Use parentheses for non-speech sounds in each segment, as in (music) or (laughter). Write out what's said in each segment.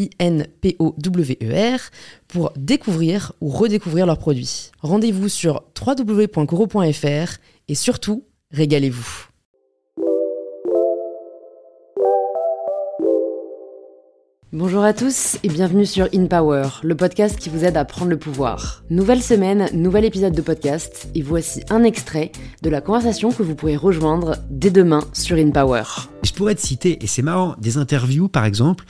I-N-P-O-W-E-R, pour découvrir ou redécouvrir leurs produits. Rendez-vous sur www.coro.fr et surtout, régalez-vous. Bonjour à tous et bienvenue sur In Power, le podcast qui vous aide à prendre le pouvoir. Nouvelle semaine, nouvel épisode de podcast et voici un extrait de la conversation que vous pourrez rejoindre dès demain sur In Power. Je pourrais te citer, et c'est marrant, des interviews par exemple,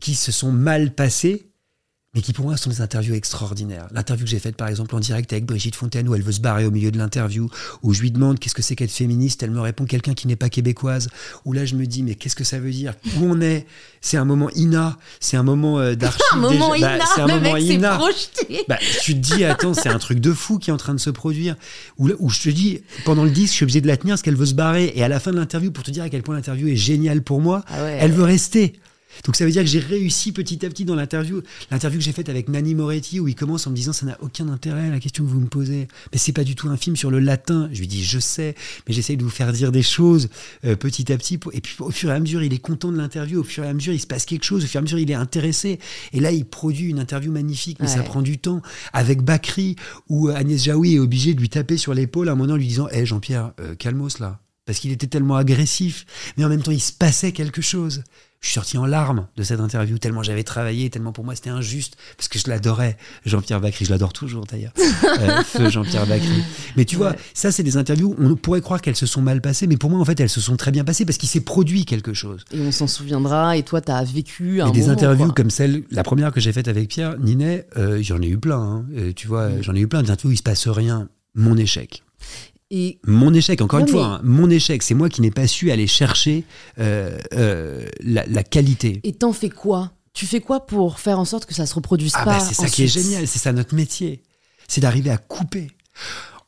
qui se sont mal passées, mais qui pour moi sont des interviews extraordinaires. L'interview que j'ai faite par exemple en direct avec Brigitte Fontaine, où elle veut se barrer au milieu de l'interview, où je lui demande qu'est-ce que c'est qu'être féministe, elle me répond quelqu'un qui n'est pas québécoise, où là je me dis mais qu'est-ce que ça veut dire? Où on est? C'est un moment Ina, c'est un moment euh, d'archive. (laughs) Un moment déjà- Ina, bah, c'est un le moment mec Ina. projeté. Bah, tu te dis, attends, c'est un truc de fou qui est en train de se produire. Où, là- où je te dis, pendant le disque, je suis obligé de la tenir parce qu'elle veut se barrer. Et à la fin de l'interview, pour te dire à quel point l'interview est géniale pour moi, Ah ouais. elle veut rester. Donc ça veut dire que j'ai réussi petit à petit dans l'interview. L'interview que j'ai faite avec Nani Moretti, où il commence en me disant ça n'a aucun intérêt la question que vous me posez. Mais c'est pas du tout un film sur le latin. Je lui dis je sais, mais j'essaye de vous faire dire des choses euh, petit à petit. pour- Et puis au fur et à mesure, il est content de l'interview. Au fur et à mesure, il se passe quelque chose. Au fur et à mesure, il est intéressé. Et là, il produit une interview magnifique, mais ça prend du temps. Avec Bakri, où euh, Agnès Jaoui est obligée de lui taper sur l'épaule à un moment en lui disant Hé Jean-Pierre, euh, calmos là. Parce qu'il était tellement agressif. Mais en même temps, il se passait quelque chose. Je suis sorti en larmes de cette interview, tellement j'avais travaillé, tellement pour moi c'était injuste, parce que je l'adorais, Jean-Pierre Bacry, je l'adore toujours d'ailleurs, (laughs) Euh, feu Jean-Pierre Bacry. Mais tu vois, Ouais. ça c'est des interviews, on pourrait croire qu'elles se sont mal passées, mais pour moi en fait elles se sont très bien passées, parce qu'il s'est produit quelque chose. Et on s'en souviendra, et toi t'as vécu un Et des moment, interviews quoi. comme celle, la première que j'ai faite avec Pierre Ninet, euh, j'en ai eu plein, hein. Euh, tu vois, Mm. j'en ai eu plein, des interviews où il se passe rien. Mon échec. Et Mon échec, encore une fois, hein, mon échec, c'est moi qui n'ai pas su aller chercher euh, euh, la, la qualité. et t'en fais quoi? Tu fais quoi pour faire en sorte que ça se reproduise Ah pas bah c'est ça qui est génial, c'est ça notre métier. C'est d'arriver à couper.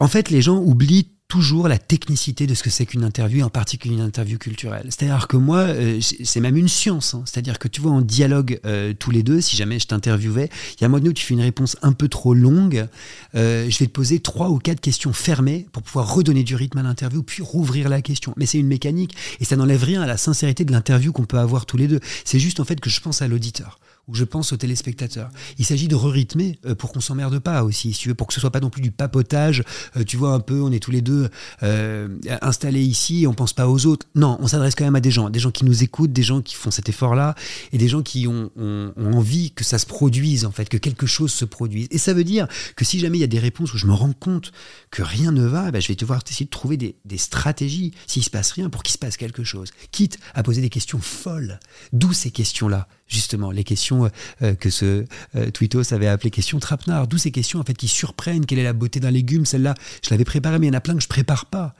En fait, les gens oublient toujours la technicité de ce que c'est qu'une interview, en particulier une interview culturelle. C'est-à-dire que moi, euh, c'est c'est même une science. hein. C'est-à-dire que tu vois, en dialogue euh, tous les deux, si jamais je t'interviewais, il y a un moment donné où tu fais une réponse un peu trop longue, euh, je vais te poser trois ou quatre questions fermées pour pouvoir redonner du rythme à l'interview, puis rouvrir la question. Mais c'est une mécanique, et ça n'enlève rien à la sincérité de l'interview qu'on peut avoir tous les deux. C'est juste en fait que je pense à l'auditeur ou je pense aux téléspectateurs. Il s'agit de re-rythmer euh, pour qu'on s'emmerde pas aussi, pour que ce soit pas non plus du papotage. euh, tu vois un peu, on est tous les deux euh, installés ici, et on pense pas aux autres. Non, on s'adresse quand même à des gens, des gens qui nous écoutent, des gens qui font cet effort-là, et des gens qui ont envie que ça se produise en fait, que quelque chose se produise. Et ça veut dire que si jamais il y a des réponses où je me rends compte que rien ne va, ben, je vais devoir essayer de trouver des, des stratégies s'il se passe rien pour qu'il se passe quelque chose. Quitte à poser des questions folles. D'où ces questions-là justement les questions euh, que ce euh, Twittos avait appelées questions trapenard. D'où ces questions en fait qui surprennent. Quelle est la beauté d'un légume? Celle-là, je l'avais préparée, mais il y en a plein que je prépare pas.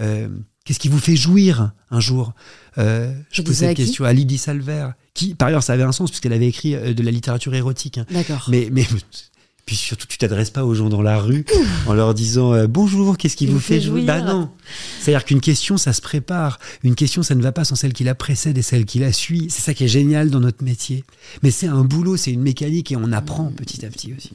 Euh, Qu'est-ce qui vous fait jouir un jour? Euh, Je pose cette question à Lydie Salver, qui par ailleurs ça avait un sens puisqu'elle avait écrit euh, de la littérature érotique. hein. D'accord. Mais, mais puis surtout, tu t'adresses pas aux gens dans la rue (laughs) en leur disant euh, bonjour, qu'est-ce qui vous, fait jouir Bah non. C'est-à-dire qu'une question, ça se prépare. Une question, ça ne va pas sans celle qui la précède et celle qui la suit. C'est ça qui est génial dans notre métier. Mais c'est un boulot, c'est une mécanique et on apprend petit à petit aussi.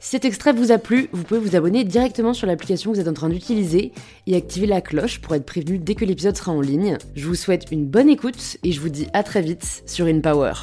Si cet extrait vous a plu, vous pouvez vous abonner directement sur l'application que vous êtes en train d'utiliser et activer la cloche pour être prévenu dès que l'épisode sera en ligne. Je vous souhaite une bonne écoute et je vous dis à très vite sur InPower.